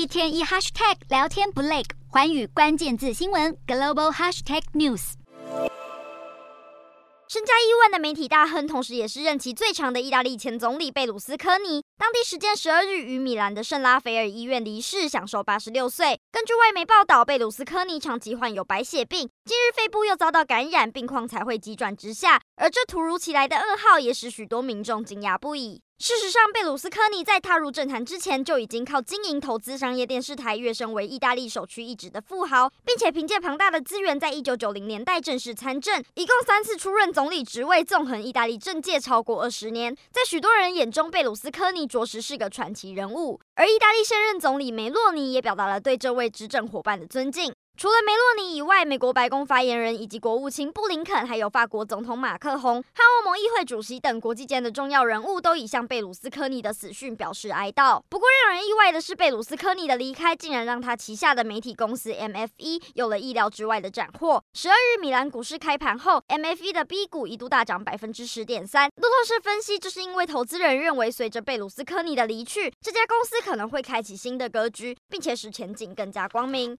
一天一 hashtag 聊天不累，寰宇关键字新闻 global hashtag news。身家亿万的媒体大亨，同时也是任期最长的意大利前总理贝鲁斯科尼，当地时间十二日于米兰的圣拉斐尔医院离世，享寿八十六岁。根据外媒报道，贝鲁斯科尼长期患有白血病，近日肺部又遭到感染，病况才会急转直下。而这突如其来的噩耗，也使许多民众惊讶不已。事实上，贝鲁斯科尼在踏入政坛之前就已经靠经营投资商业电视台跃升为意大利首屈一指的富豪，并且凭借庞大的资源，在一九九零年代正式参政，一共三次出任总理职位，纵横意大利政界超过二十年。在许多人眼中，贝鲁斯科尼着实是个传奇人物，而意大利现任总理梅洛尼也表达了对这位执政伙伴的尊敬。除了梅洛尼以外，美国白宫发言人以及国务卿布林肯，还有法国总统马克宏和欧盟议会主席等国际间的重要人物，都已向贝鲁斯科尼的死讯表示哀悼。不过，让人意外的是，贝鲁斯科尼的离开竟然让他旗下的媒体公司 MFE 有了意料之外的斩获。十二日，米兰股市开盘后，MFE 的 B 股一度大涨百分之十点三。路透社分析，这是因为投资人认为，随着贝鲁斯科尼的离去，这家公司可能会开启新的格局，并且使前景更加光明。